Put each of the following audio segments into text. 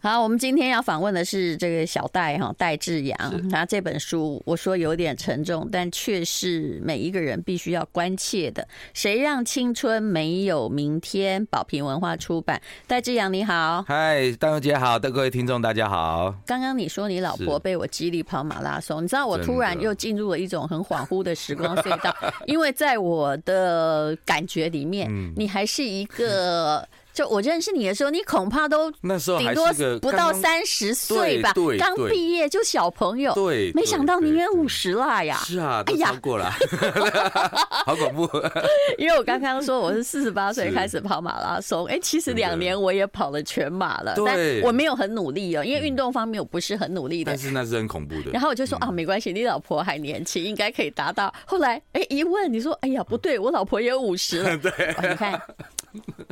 好，我们今天要访问的是这个小戴哈戴志阳，他这本书我说有点沉重，但却是每一个人必须要关切的。谁让青春没有明天？宝瓶文化出版。戴志阳你好，嗨，戴小姐好，的各位听众大家好。刚刚你说你老婆被我激励跑马拉松，你知道我突然又进入了一种很恍惚的时光隧道，因为在我的感觉里面，你还是一个。就我认识你的时候，你恐怕都那时候顶多不到三十岁吧，刚毕业就小朋友。对，没想到你也五十了呀！是啊，都超过了，好恐怖。因为我刚刚说我是四十八岁开始跑马拉松，哎，其实两年我也跑了全马了，但我没有很努力哦，因为运动方面我不是很努力的。但是那是很恐怖的。然后我就说啊，没关系，你老婆还年轻，应该可以达到。后来哎一问，你说哎呀不对，我老婆也五十了。对，你看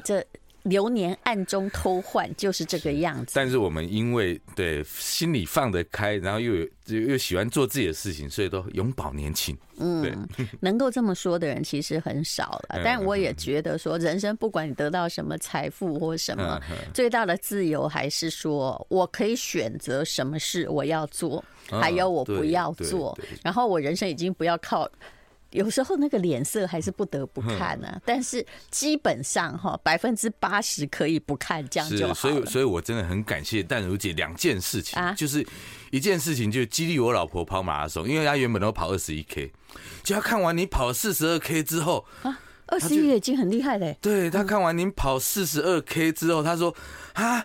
这。流年暗中偷换，就是这个样子。但是我们因为对心里放得开，然后又有又喜欢做自己的事情，所以都永葆年轻。嗯，能够这么说的人其实很少了。但我也觉得说，人生不管你得到什么财富或什么，最大的自由还是说我可以选择什么事我要做，还有我不要做。然后我人生已经不要靠。有时候那个脸色还是不得不看啊，但是基本上哈，百分之八十可以不看，这样就好。所以，所以我真的很感谢淡如姐两件事情，就是一件事情就激励我老婆跑马拉松，因为她原本都跑二十一 K，就她看完你跑四十二 K 之后啊，二十一已经很厉害嘞。对，她看完您跑四十二 K 之后，她说啊，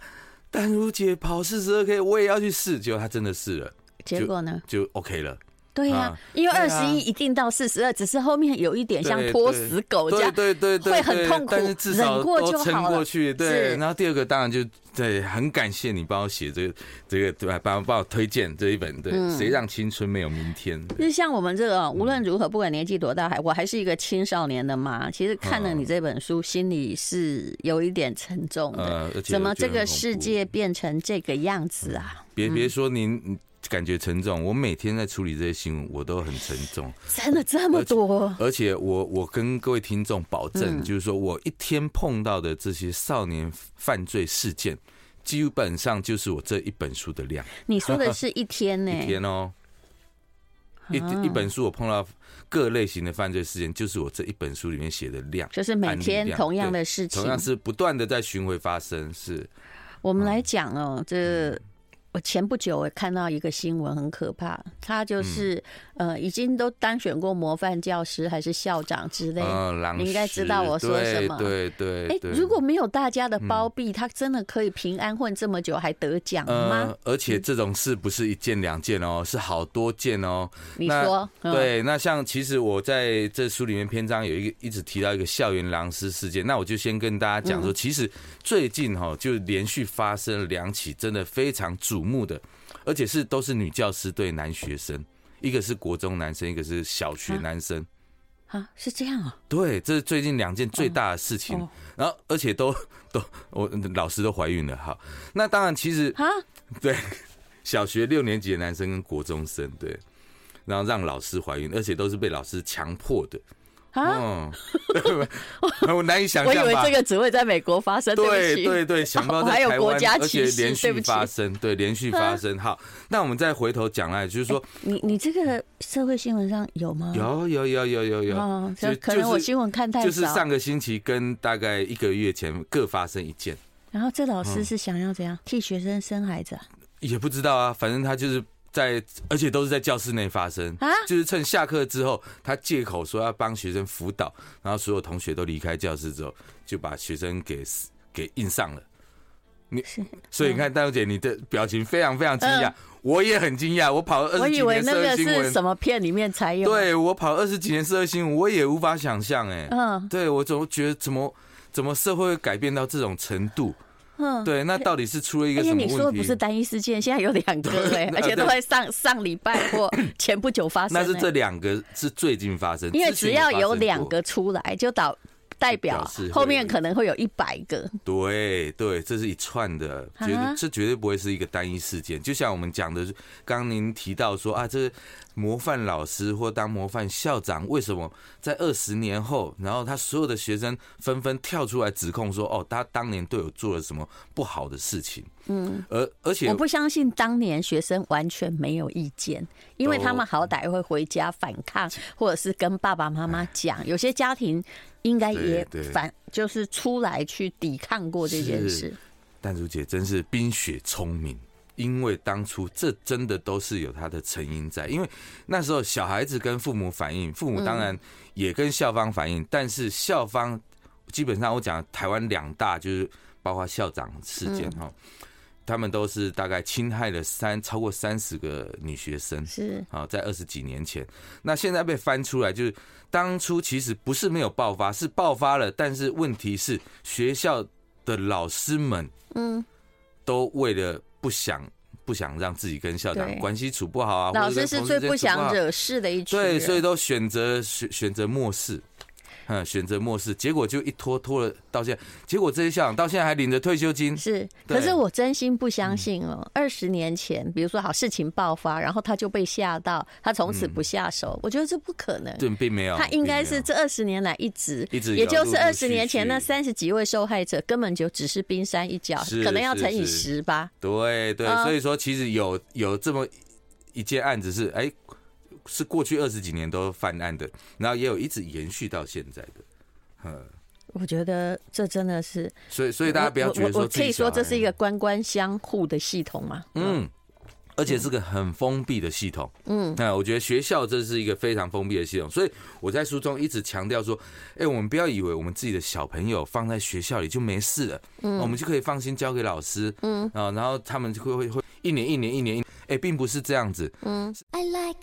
淡如姐跑四十二 K，我也要去试。结果她真的试了，结果呢就 OK 了。对呀、啊，因为二十一一定到四十二，只是后面有一点像拖死狗这样，对对对，会很痛苦，但是至少忍过就好过去，对。然后第二个当然就对，很感谢你帮我写这个这个对吧？帮我帮我推荐这一本，对，谁让青春没有明天？就是像我们这个，无论如何，不管年纪多大，还我还是一个青少年的嘛。其实看了你这本书，心里是有一点沉重的。怎么这个世界变成这个样子啊？别别说您。感觉沉重，我每天在处理这些新闻，我都很沉重。真的这么多？而且我我跟各位听众保证，就是说我一天碰到的这些少年犯罪事件，基本上就是我这一本书的量。你说的是一天呢？一天哦，一一本书我碰到各类型的犯罪事件，就是我这一本书里面写的量，就是每天同样的事情，同样是不断的在巡回发生。是我们来讲哦，这。我前不久我看到一个新闻，很可怕。他就是呃，已经都当选过模范教师还是校长之类。你应该知道我说什么。对对。哎，如果没有大家的包庇，他真的可以平安混这么久还得奖吗？而且这种事不是一件两件哦，是好多件哦。你说。对，那像其实我在这书里面篇章有一个一直提到一个校园狼师事件，那我就先跟大家讲说，其实最近哈就连续发生了两起，真的非常主。目的，而且是都是女教师对男学生，一个是国中男生，一个是小学男生，啊，是这样啊？对，这是最近两件最大的事情，然后而且都 都我老师都怀孕了，好，那当然其实啊，对，小学六年级的男生跟国中生，对，然后让老师怀孕，而且都是被老师强迫的。啊，我难以想象。我以为这个只会在美国发生。对对对，想不到在台湾，而且连续发生，对，连续发生。好，那我们再回头讲来，就是说，你你这个社会新闻上有吗？有有有有有有。就可能我新闻看太少。就是上个星期跟大概一个月前各发生一件。然后这老师是想要怎样替学生生孩子？也不知道啊，反正他就是。在，而且都是在教室内发生啊，就是趁下课之后，他借口说要帮学生辅导，然后所有同学都离开教室之后，就把学生给给硬上了。你，所以你看，大小姐，你的表情非常非常惊讶，我也很惊讶。我跑了二十几年社会新闻，什么片里面才有？对，我跑二十几年社会新闻，我也无法想象。哎，嗯，对我总觉得怎么怎么社会会改变到这种程度？嗯，对，那到底是出了一个什么问题？你说的不是单一事件，现在有两个哎，而且都在上上礼拜或前不久发生。那是这两个是最近发生，因为只要有两个出来，就导代表后面可能会有一百个。对对，这是一串的，绝对这绝对不会是一个单一事件。就像我们讲的，刚刚您提到说啊，这模范老师或当模范校长，为什么在二十年后，然后他所有的学生纷纷跳出来指控说：“哦，他当年对我做了什么不好的事情？”嗯，而而且我不相信当年学生完全没有意见，因为他们好歹会回家反抗，或者是跟爸爸妈妈讲。有些家庭应该也反，就是出来去抵抗过这件事。淡如姐真是冰雪聪明。因为当初这真的都是有他的成因在，因为那时候小孩子跟父母反映，父母当然也跟校方反映，但是校方基本上我讲台湾两大就是包括校长事件哈，他们都是大概侵害了三超过三十个女学生，是。啊，在二十几年前，那现在被翻出来，就是当初其实不是没有爆发，是爆发了，但是问题是学校的老师们，嗯，都为了。不想不想让自己跟校长关系处不好啊，老师是最不想惹事的一群，对，所以都选择选选择漠视。嗯，选择漠视，结果就一拖拖了到现在。结果这些校长到现在还领着退休金。是，可是我真心不相信哦。二十年前，比如说好事情爆发，然后他就被吓到，他从此不下手。我觉得这不可能。对，并没有。他应该是这二十年来一直，一直，也就是二十年前那三十几位受害者，根本就只是冰山一角，可能要乘以十吧。对对，所以说其实有有这么一件案子是哎。是过去二十几年都犯案的，然后也有一直延续到现在的。嗯，我觉得这真的是，所以所以大家不要觉得说，可以说这是一个官官相护的系统嘛。嗯，而且是个很封闭的系统。嗯，那我觉得学校这是一个非常封闭的系统，所以我在书中一直强调说，哎，我们不要以为我们自己的小朋友放在学校里就没事了，嗯，我们就可以放心交给老师，嗯啊，然后他们就会会会一年一年一年一。哎，并不是这样子。嗯。I like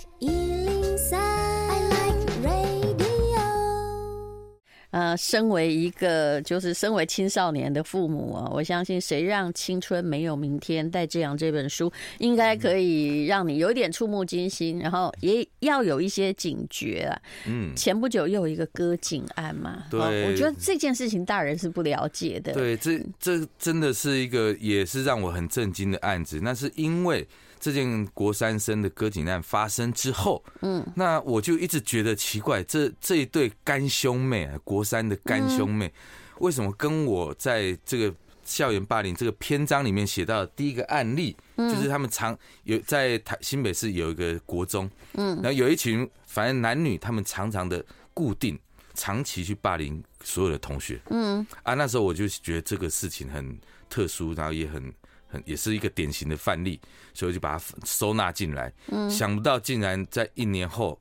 呃，身为一个就是身为青少年的父母啊，我相信《谁让青春没有明天》戴志阳这本书，应该可以让你有点触目惊心，然后也要有一些警觉啊。嗯，前不久又有一个割颈案嘛，对，我觉得这件事情大人是不了解的。对，这这真的是一个也是让我很震惊的案子，那是因为。这件国三生的割颈案发生之后，嗯，那我就一直觉得奇怪，这这一对干兄妹啊，国三的干兄妹，为什么跟我在这个校园霸凌这个篇章里面写到的第一个案例，就是他们常有在台新北市有一个国中，嗯，然后有一群反正男女，他们常常的固定长期去霸凌所有的同学，嗯，啊，那时候我就觉得这个事情很特殊，然后也很。很也是一个典型的范例，所以我就把它收纳进来。嗯，想不到竟然在一年后，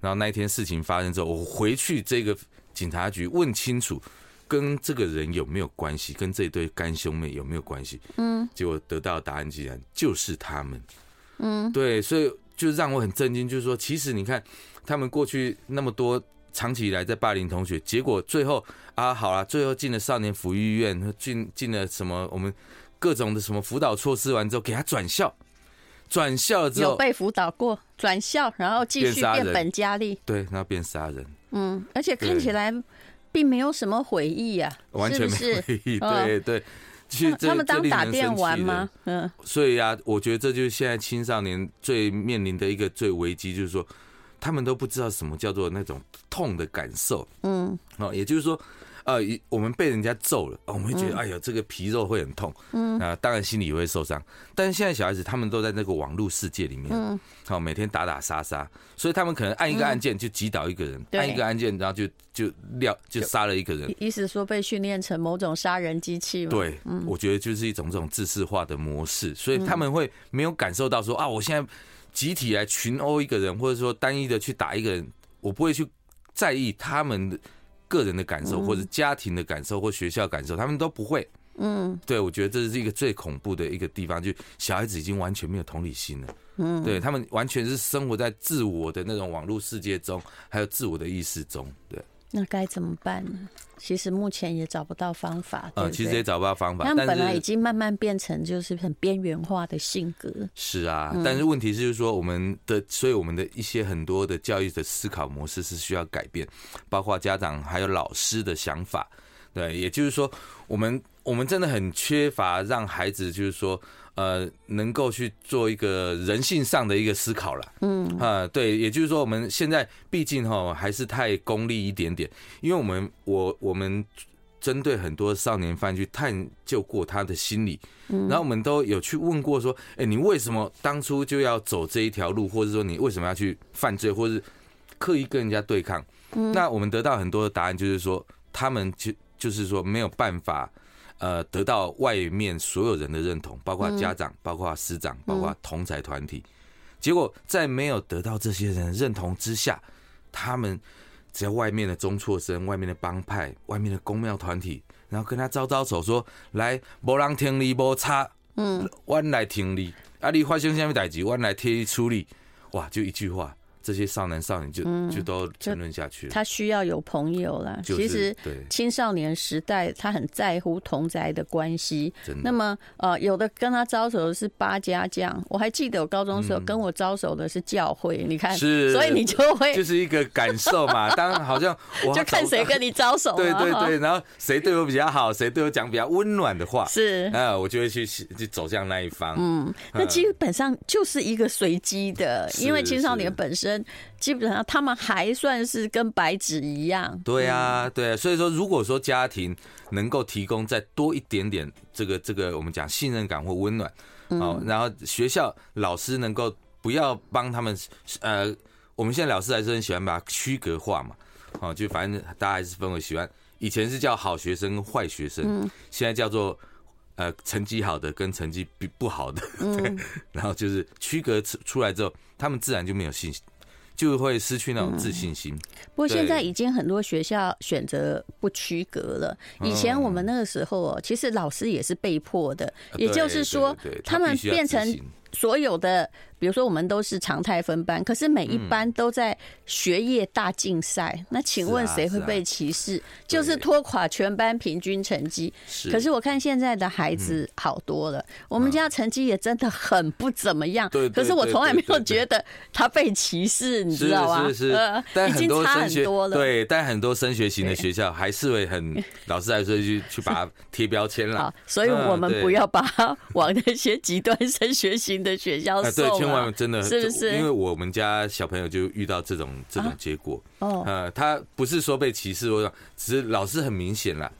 然后那一天事情发生之后，我回去这个警察局问清楚，跟这个人有没有关系，跟这对干兄妹有没有关系？嗯，结果得到的答案竟然就是他们。嗯，对，所以就让我很震惊，就是说，其实你看他们过去那么多长期以来在霸凌同学，结果最后啊，好了，最后进了少年福利院，进进了什么我们。各种的什么辅导措施完之后，给他转校，转校之后有被辅导过，转校然后继续变本加厉，对，然后变杀人。嗯，而且看起来并没有什么悔意啊，完全没悔意。对对，其实他们当打电玩吗？嗯，所以啊，我觉得这就是现在青少年最面临的一个最危机，就是说他们都不知道什么叫做那种痛的感受。嗯，哦，也就是说。呃，我们被人家揍了，我们会觉得，哎呦，这个皮肉会很痛，嗯，啊，当然心里也会受伤。但是现在小孩子他们都在那个网络世界里面，嗯，好，每天打打杀杀，所以他们可能按一个按键就击倒一个人，按一个按键然后就就撂就杀了一个人。意思说被训练成某种杀人机器吗？对，我觉得就是一种这种自视化的模式，所以他们会没有感受到说啊，我现在集体来群殴一个人，或者说单一的去打一个人，我不会去在意他们的。个人的感受，或者家庭的感受，或学校感受，他们都不会。嗯，对，我觉得这是一个最恐怖的一个地方，就小孩子已经完全没有同理心了。嗯，对他们完全是生活在自我的那种网络世界中，还有自我的意识中。对。那该怎么办呢？其实目前也找不到方法。呃，其实也找不到方法。他们本来已经慢慢变成就是很边缘化的性格。是啊，但是问题是，就是说我们的，所以我们的一些很多的教育的思考模式是需要改变，包括家长还有老师的想法。对，也就是说，我们我们真的很缺乏让孩子，就是说，呃，能够去做一个人性上的一个思考了。嗯啊，对，也就是说，我们现在毕竟哈还是太功利一点点，因为我们我我们针对很多少年犯去探究过他的心理，然后我们都有去问过说，哎，你为什么当初就要走这一条路，或者说你为什么要去犯罪，或是刻意跟人家对抗？那我们得到很多的答案，就是说他们就就是说没有办法。呃，得到外面所有人的认同，包括家长、包括师长、包括同才团体。结果在没有得到这些人认同之下，他们只要外面的中辍生、外面的帮派、外面的公庙团体，然后跟他招招手说：“来，无人听你无差，嗯，我来听你。啊，你发生什么代志，我来替你处理。”哇，就一句话。这些少男少女就就都沉沦下去了。他需要有朋友啦。其实，青少年时代他很在乎同宅的关系。那么，呃，有的跟他招手的是八家将，我还记得我高中时候跟我招手的是教会。你看，是，所以你就会就是一个感受嘛。当然，好像我就看谁跟你招手。对对对，然后谁对我比较好，谁对我讲比较温暖的话，是啊，我就会去去走向那一方。嗯，那基本上就是一个随机的，因为青少年本身。基本上他们还算是跟白纸一样。对啊，对啊，所以说如果说家庭能够提供再多一点点这个这个我们讲信任感或温暖，哦，然后学校老师能够不要帮他们，呃，我们现在老师还是很喜欢把它区隔化嘛，哦，就反正大家还是分为喜欢，以前是叫好学生、坏学生，现在叫做呃成绩好的跟成绩不不好的，对，然后就是区隔出出来之后，他们自然就没有信心。就会失去那种自信心。不过现在已经很多学校选择不区隔了。以前我们那个时候哦，其实老师也是被迫的，也就是说，他们变成所有的。比如说，我们都是常态分班，可是每一班都在学业大竞赛。那请问谁会被歧视？就是拖垮全班平均成绩。可是我看现在的孩子好多了，我们家成绩也真的很不怎么样。对可是我从来没有觉得他被歧视，你知道吗？是是是，但很多升学对，但很多升学型的学校还是会很 老师来说去去把它贴标签了。所以我们不要把它往那些极端升学型的学校送。真的是不是？因为我们家小朋友就遇到这种这种结果。哦，呃，他不是说被歧视，我说只是老师很明显啦。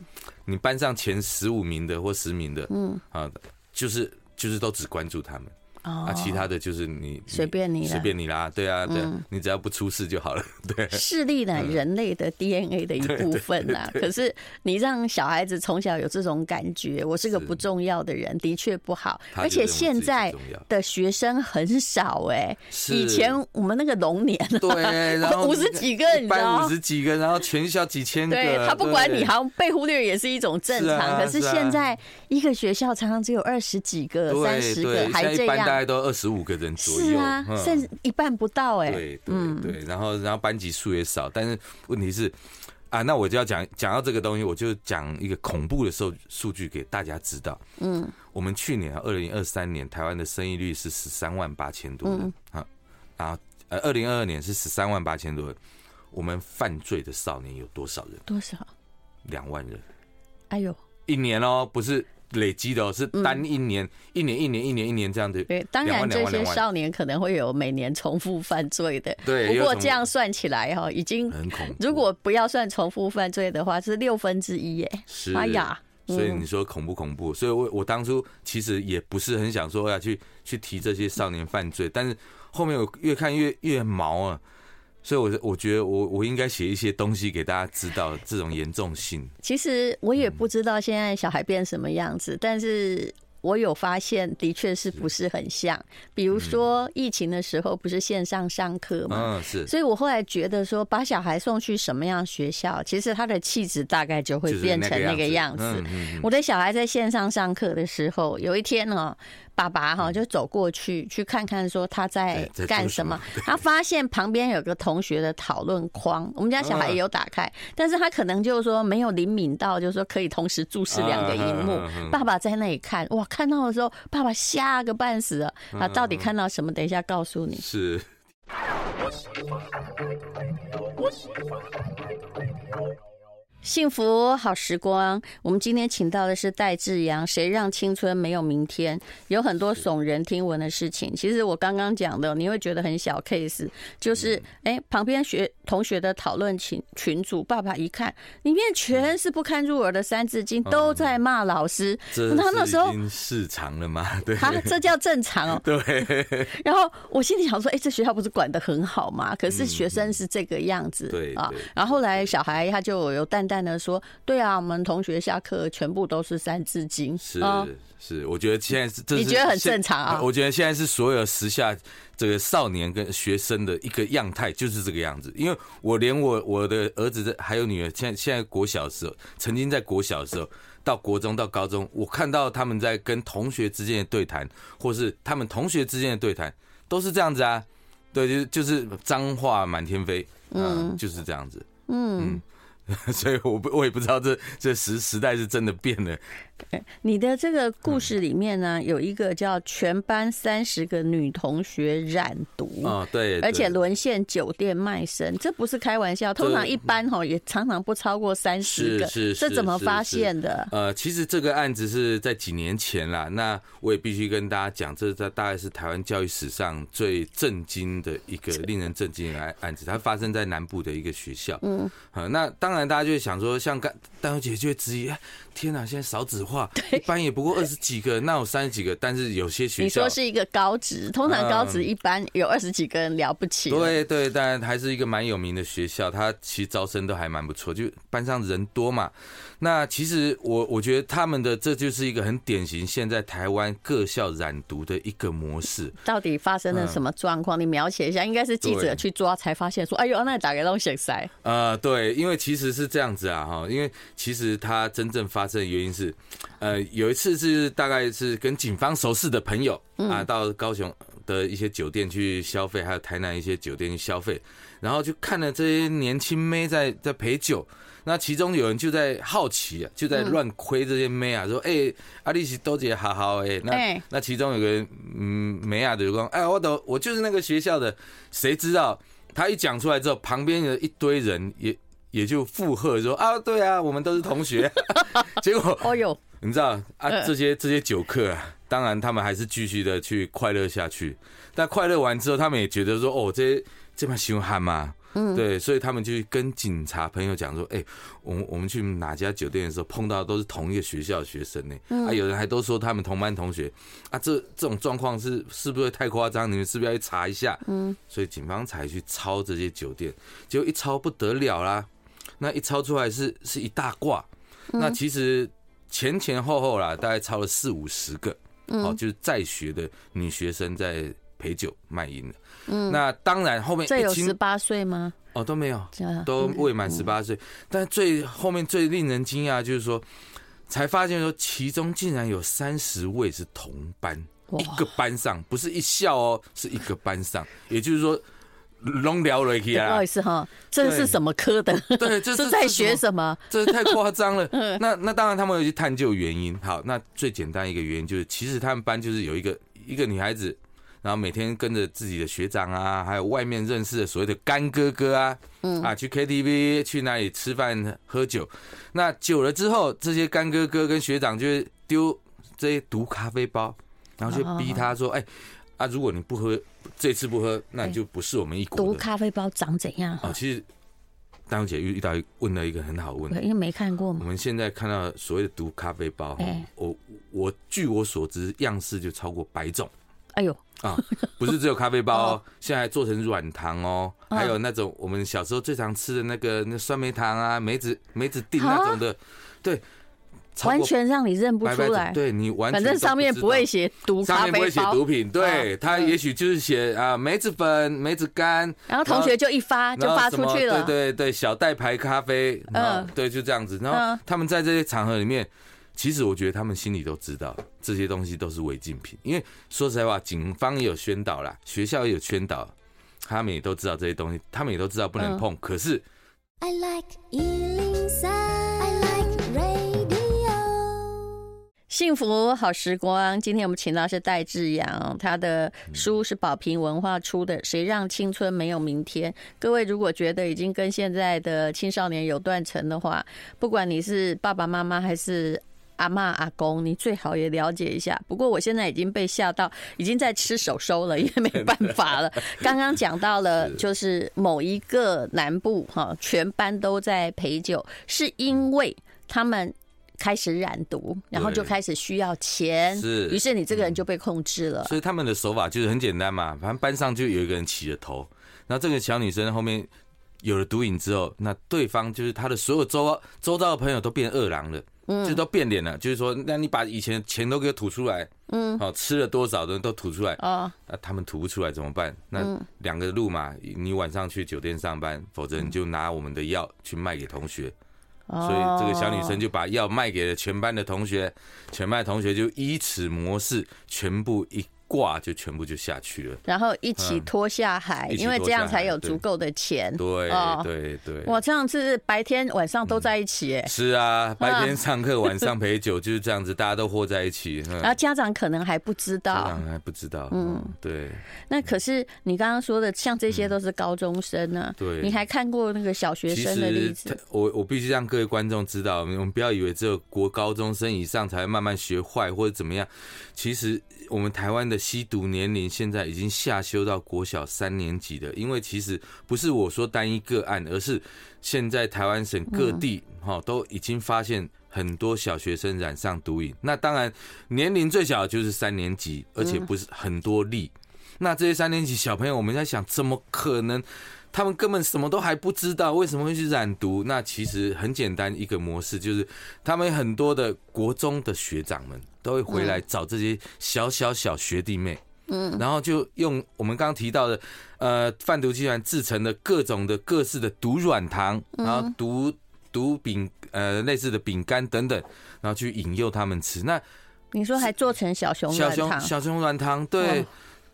你班上前十五名的或十名的，嗯，啊，就是就是都只关注他们。啊，其他的就是你随便你随便你啦，对啊，对，你只要不出事就好了。对，视力呢，人类的 DNA 的一部分啦。可是你让小孩子从小有这种感觉，我是个不重要的人，的确不好。而且现在的学生很少哎，以前我们那个龙年，对，然后 五十几个，你知道五十几个，然后全校几千个，对，他不管你，好像被忽略也是一种正常。可是现在一个学校常常只有二十几个、三十个，还这样。大概都二十五个人左右，是啊，甚至一半不到哎。对对对，然后然后班级数也少，但是问题是啊，那我就要讲讲到这个东西，我就讲一个恐怖的数数据给大家知道。嗯，我们去年啊，二零二三年台湾的生育率是十三万八千多人啊，然后呃，二零二二年是十三万八千多人，我们犯罪的少年有多少人？多少？两万人。哎呦，一年哦，不是。累积的是单一年，一年一年一年一年这样子。对，当然这些少年可能会有每年重复犯罪的。对，不过这样算起来哈，已经很恐怖。如果不要算重复犯罪的话，是六分之一耶。是，哎呀，所以你说恐不恐怖？所以我我当初其实也不是很想说要去去提这些少年犯罪，但是后面我越看越越毛啊。所以，我我觉得我我应该写一些东西给大家知道这种严重性。其实我也不知道现在小孩变什么样子，但是我有发现，的确是不是很像。比如说疫情的时候，不是线上上课吗？嗯，是。所以我后来觉得说，把小孩送去什么样学校，其实他的气质大概就会变成那个样子。我的小孩在线上上课的时候，有一天呢。爸爸哈就走过去去看看，说他在干什么。他发现旁边有个同学的讨论框，我们家小孩也有打开，但是他可能就是说没有灵敏到，就是说可以同时注视两个荧幕。爸爸在那里看，哇，看到的时候，爸爸吓个半死了。他到底看到什么？等一下告诉你。是。幸福好时光，我们今天请到的是戴志阳。谁让青春没有明天？有很多耸人听闻的事情。其实我刚刚讲的，你会觉得很小 case，就是哎、欸，旁边学同学的讨论群群主，爸爸一看，里面全是不堪入耳的三字经，都在骂老师。他那时候市场了吗？对，他这叫正常哦。对。然后我心里想说，哎、欸，这学校不是管的很好吗？可是学生是这个样子，对啊。然后后来小孩他就有淡淡的说：“对啊，我们同学下课全部都是三字经。”是是，我觉得现在是，这是你觉得很正常啊？我觉得现在是所有时下这个少年跟学生的一个样态，就是这个样子。因为我连我我的儿子的还有女儿，现在现在国小的时候，曾经在国小的时候，到国中到高中，我看到他们在跟同学之间的对谈，或是他们同学之间的对谈，都是这样子啊。对，就是就是脏话满天飞，嗯，就是这样子，嗯。所以，我不，我也不知道这这时时代是真的变了。你的这个故事里面呢，有一个叫全班三十个女同学染毒啊，对，而且沦陷酒店卖身，这不是开玩笑。通常一般哈也常常不超过三十个，是是这怎么发现的？呃，其实这个案子是在几年前啦。那我也必须跟大家讲，这在大概是台湾教育史上最震惊的一个令人震惊的案案子，它发生在南部的一个学校。嗯，好，那当然大家就会想说，像刚丹小姐就会质疑。天哪！现在少子化，一般也不过二十几个，那有三十几个。但是有些学校，你说是一个高职，通常高职一般有二十几个人了不起。对对，但还是一个蛮有名的学校，它其实招生都还蛮不错，就班上人多嘛。那其实我我觉得他们的这就是一个很典型，现在台湾各校染毒的一个模式。到底发生了什么状况？你描写一下。应该是记者去抓才发现，说：“哎呦，那打给东西塞。”呃，对，因为其实是这样子啊，哈，因为其实它真正发生的原因是，呃，有一次是大概是跟警方熟识的朋友啊，到高雄的一些酒店去消费，还有台南一些酒店去消费，然后就看了这些年轻妹在在陪酒。那其中有人就在好奇啊，就在乱窥这些妹啊，说：“哎、欸，阿丽西多姐好好哎。”那那其中有个嗯妹啊，就说：“哎，我都我就是那个学校的。”谁知道他一讲出来之后，旁边的一堆人也也就附和说：“啊，对啊，我们都是同学。” 结果哦哟，你知道啊，这些这些酒客啊，当然他们还是继续的去快乐下去。但快乐完之后，他们也觉得说：“哦，这这么凶悍吗？”嗯，对，所以他们就跟警察朋友讲说：“哎，我们我们去哪家酒店的时候碰到的都是同一个学校的学生呢？啊，有人还都说他们同班同学啊，这这种状况是是不是太夸张？你们是不是要去查一下？嗯，所以警方才去抄这些酒店，结果一抄不得了啦，那一抄出来是是一大挂，那其实前前后后啦，大概超了四五十个，哦，就是在学的女学生在陪酒卖淫的。嗯，那当然，后面这有十八岁吗？哦，都没有，都未满十八岁。但最后面最令人惊讶就是说，才发现说，其中竟然有三十位是同班，一个班上不是一校哦，是一个班上。也就是说，龙聊了一下。不好意思哈，这是什么科的？对，这 是在学什么？这太夸张了。那那当然，他们有去探究原因。好，那最简单一个原因就是，其实他们班就是有一个一个女孩子。然后每天跟着自己的学长啊，还有外面认识的所谓的干哥哥啊，嗯啊，去 KTV 去那里吃饭喝酒。那久了之后，这些干哥哥跟学长就会丢这些毒咖啡包，然后就逼他说：“哎啊，如果你不喝，这次不喝，那你就不是我们一国。”毒咖啡包长怎样？啊，其实丹姐遇到问了一个很好问题，因为没看过嘛。我们现在看到所谓的毒咖啡包，我我据我所知，样式就超过百种。哎呦！啊，不是只有咖啡包哦，现在做成软糖哦，还有那种我们小时候最常吃的那个那酸梅糖啊，梅子梅子锭那种的，对，完全让你认不出来。对，你完全反正上面不会写毒咖啡包，上面不会写毒品，对，他也许就是写啊梅子粉、梅子干，然后同学就一发就发出去了，对对对，小袋牌咖啡，嗯，对，就这样子，然后他们在这些场合里面。其实我觉得他们心里都知道这些东西都是违禁品，因为说实在话，警方也有宣导啦，学校也有宣导，他们也都知道这些东西，他们也都知道不能碰。可是，I like 幸福好时光，今天我们请到是戴志扬，他的书是宝瓶文化出的《谁让青春没有明天》。各位如果觉得已经跟现在的青少年有断层的话，不管你是爸爸妈妈还是阿嬷阿公，你最好也了解一下。不过我现在已经被吓到，已经在吃手收了，因为没办法了。刚刚讲到了，就是某一个南部哈，全班都在陪酒，是因为他们。开始染毒，然后就开始需要钱，是，于是你这个人就被控制了。所以他们的手法就是很简单嘛，反正班上就有一个人起了头，然后这个小女生后面有了毒瘾之后，那对方就是她的所有周周遭的朋友都变恶狼了，嗯，就都变脸了，就是说，那你把以前的钱都给我吐出来，嗯，好，吃了多少的都吐出来，哦，那他们吐不出来怎么办？那两个路嘛，你晚上去酒店上班，否则你就拿我们的药去卖给同学。所以这个小女生就把药卖给了全班的同学，全班的同学就依此模式全部一。挂就全部就下去了，然后一起拖下海，因为这样才有足够的钱。对对对，哇，这样是白天晚上都在一起哎。是啊，白天上课，晚上陪酒，就是这样子，大家都和在一起。然后家长可能还不知道，家长还不知道。嗯，对。那可是你刚刚说的，像这些都是高中生呢。对。你还看过那个小学生的例子？我我必须让各位观众知道，我们不要以为只有国高中生以上才会慢慢学坏或者怎么样。其实我们台湾的吸毒年龄现在已经下修到国小三年级的，因为其实不是我说单一个案，而是现在台湾省各地哈都已经发现很多小学生染上毒瘾。那当然年龄最小的就是三年级，而且不是很多例。那这些三年级小朋友，我们在想，怎么可能？他们根本什么都还不知道，为什么会去染毒？那其实很简单，一个模式就是，他们很多的国中的学长们都会回来找这些小小小学弟妹，嗯，然后就用我们刚刚提到的，呃，贩毒集团制成的各种的各式的毒软糖，然后毒毒饼，呃，类似的饼干等等，然后去引诱他们吃。那你说还做成小熊软糖？小熊软糖，对。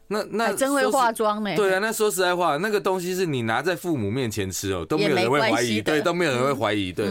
那那真会化妆呢？对啊，那说实在话，那个东西是你拿在父母面前吃哦，都没有人会怀疑，对，都没有人会怀疑，对。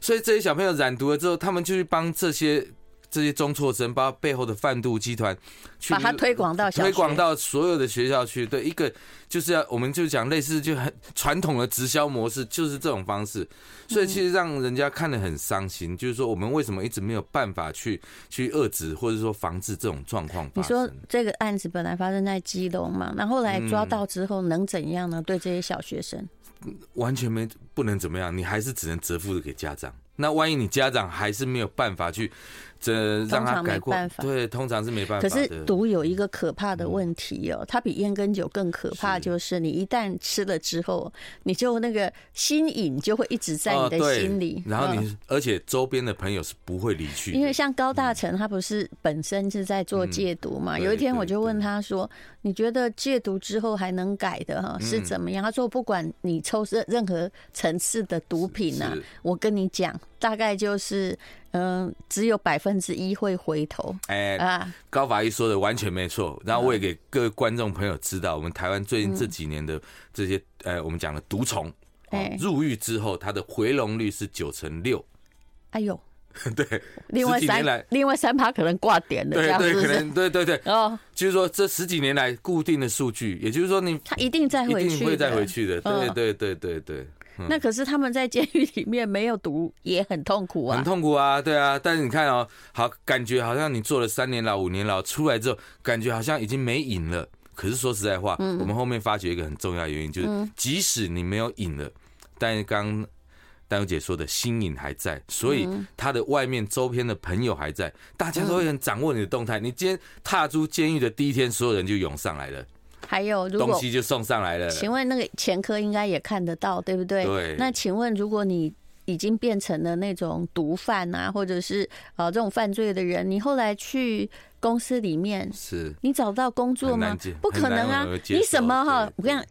所以这些小朋友染毒了之后，他们就去帮这些这些中辍生，包括背后的贩毒集团去把它推广到推广到所有的学校去。对，一个就是要，我们就讲类似就很传统的直销模式，就是这种方式。所以其实让人家看得很伤心，就是说我们为什么一直没有办法去去遏制或者说防治这种状况？你说这个案子本来发生在基隆嘛，那后来抓到之后能怎样呢？对这些小学生，完全没不能怎么样，你还是只能责付给家长。那万一你家长还是没有办法去。这让他改过，对，通常是没办法。可是毒有一个可怕的问题哦，它比烟跟酒更可怕，就是你一旦吃了之后，你就那个心瘾就会一直在你的心里。然后你，而且周边的朋友是不会离去。因为像高大成，他不是本身是在做戒毒嘛？有一天我就问他说：“你觉得戒毒之后还能改的哈是怎么样？”他说：“不管你抽任任何层次的毒品呢，我跟你讲，大概就是。”嗯，只有百分之一会回头。哎啊，高法医说的完全没错。然后我也给各位观众朋友知道，我们台湾最近这几年的这些，呃，我们讲的毒虫，入狱之后，它的回笼率是九成六。哎呦，对，另外三，另外三趴可能挂点的，对对，可能对对对。哦，就是说这十几年来固定的数据，也就是说你他一定再回去，一定会再回去的。对对对对对。那可是他们在监狱里面没有毒也很痛苦啊，很痛苦啊，对啊。但是你看哦，好，感觉好像你坐了三年牢、五年牢出来之后，感觉好像已经没瘾了。可是说实在话，嗯我们后面发觉一个很重要的原因，就是即使你没有瘾了，但是刚丹如姐说的心瘾还在，所以他的外面周边的朋友还在，大家都会很掌握你的动态。你今天踏出监狱的第一天，所有人就涌上来了。还有，如果东西就送上来了。请问那个前科应该也看得到，对不对？对。那请问，如果你已经变成了那种毒贩啊，或者是呃这种犯罪的人，你后来去公司里面，是，你找到工作吗？不可能啊！你什么哈？我跟你讲，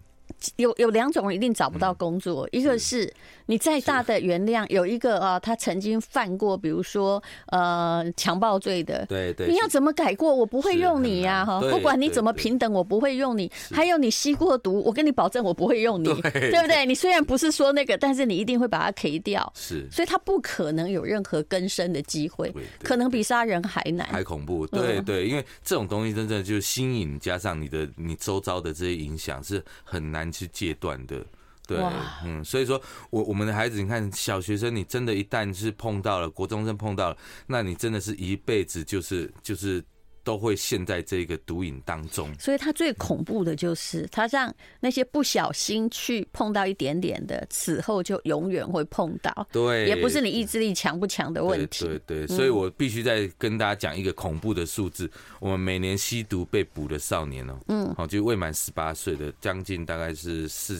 有有两种人一定找不到工作，一个是。你再大的原谅，有一个啊，他曾经犯过，比如说呃强暴罪的，对对，你要怎么改过？我不会用你呀，哈，不管你怎么平等，我不会用你。还有你吸过毒，我跟你保证，我不会用你，对不对？你虽然不是说那个，但是你一定会把它 K 掉，是，所以他不可能有任何更生的机会，可能比杀人还难，还恐怖。对对，因为这种东西真正就是心瘾，加上你的你周遭的这些影响是很难去戒断的。对，嗯，所以说我我们的孩子，你看小学生，你真的，一旦是碰到了国中生碰到了，那你真的是一辈子就是就是都会陷在这个毒瘾当中。所以他最恐怖的就是他让那些不小心去碰到一点点的，此后就永远会碰到。对，也不是你意志力强不强的问题。对对，所以我必须再跟大家讲一个恐怖的数字：我们每年吸毒被捕的少年哦，嗯，好，就未满十八岁的，将近大概是四。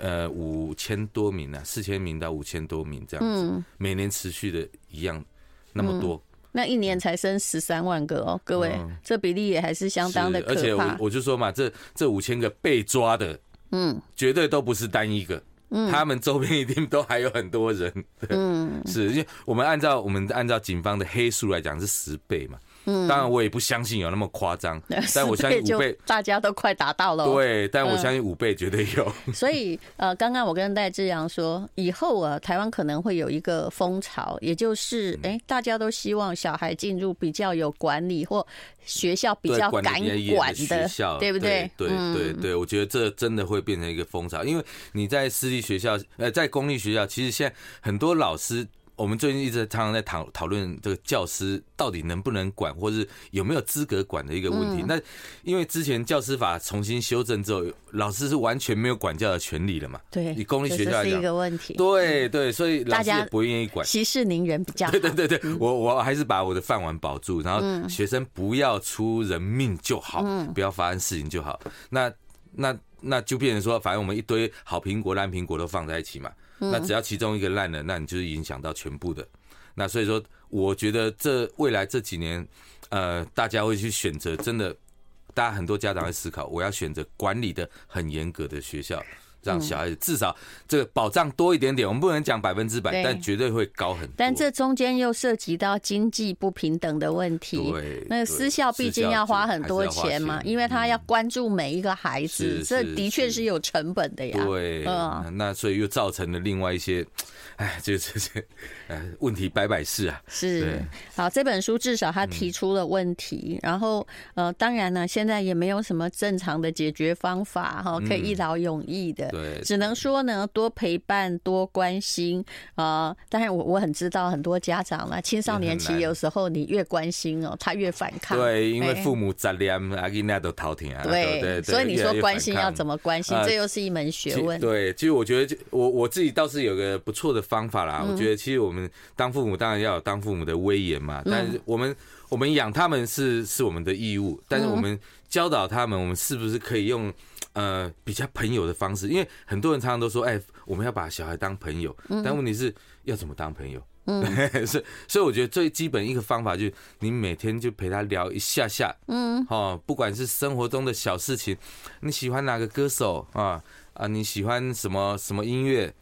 呃，五千多名啊，四千名到五千多名这样子，每年持续的一样那么多，那一年才生十三万个哦，各位，这比例也还是相当的可怕。而且我我就说嘛，这这五千个被抓的，嗯，绝对都不是单一个，嗯，他们周边一定都还有很多人，嗯，是因为我们按照我们按照警方的黑数来讲是十倍嘛。嗯，当然我也不相信有那么夸张，但我相信五倍大家都快达到了。对，但我相信五倍绝对有。所以呃，刚刚我跟戴志扬说，以后啊，台湾可能会有一个风潮，也就是哎、欸，大家都希望小孩进入比较有管理或学校比较敢管的学校，对不对？对对对，我觉得这真的会变成一个风潮，因为你在私立学校，呃，在公立学校，其实现在很多老师。我们最近一直常常在讨讨论这个教师到底能不能管，或是有没有资格管的一个问题。那因为之前教师法重新修正之后，老师是完全没有管教的权利了嘛？对，你公立学校是一个问题。对对，所以老师也不愿意管，息事宁人比较好。对对对对，我我还是把我的饭碗保住，然后学生不要出人命就好，不要发生事情就好。那那那就变成说，反正我们一堆好苹果、烂苹果都放在一起嘛。那只要其中一个烂了，那你就是影响到全部的。那所以说，我觉得这未来这几年，呃，大家会去选择真的，大家很多家长会思考，我要选择管理的很严格的学校。让小孩子至少这个保障多一点点，我们不能讲百分之百，但绝对会高很多。但这中间又涉及到经济不平等的问题。对，那个私校毕竟要花很多钱嘛，因为他要关注每一个孩子，这的确是有成本的呀。对，嗯那所以又造成了另外一些，哎，这这这，呃，问题百百事啊。是，好，这本书至少他提出了问题，然后呃，当然呢，现在也没有什么正常的解决方法哈，可以一劳永逸的。对，只能说呢，多陪伴，多关心啊。当然，我我很知道很多家长呢，青少年期有时候你越关心哦，他越反抗。对，因为父母杂念，阿囡仔都偷听啊。对对，所以你说关心要怎么关心，这又是一门学问。对，其实我觉得，我我自己倒是有个不错的方法啦。我觉得，其实我们当父母当然要有当父母的威严嘛。但是我们我们养他们是是我们的义务，但是我们教导他们，我们是不是可以用？呃，比较朋友的方式，因为很多人常常都说，哎，我们要把小孩当朋友，但问题是要怎么当朋友？嗯，所以所以我觉得最基本一个方法就是，你每天就陪他聊一下下，嗯，哦，不管是生活中的小事情，你喜欢哪个歌手啊啊，你喜欢什么什么音乐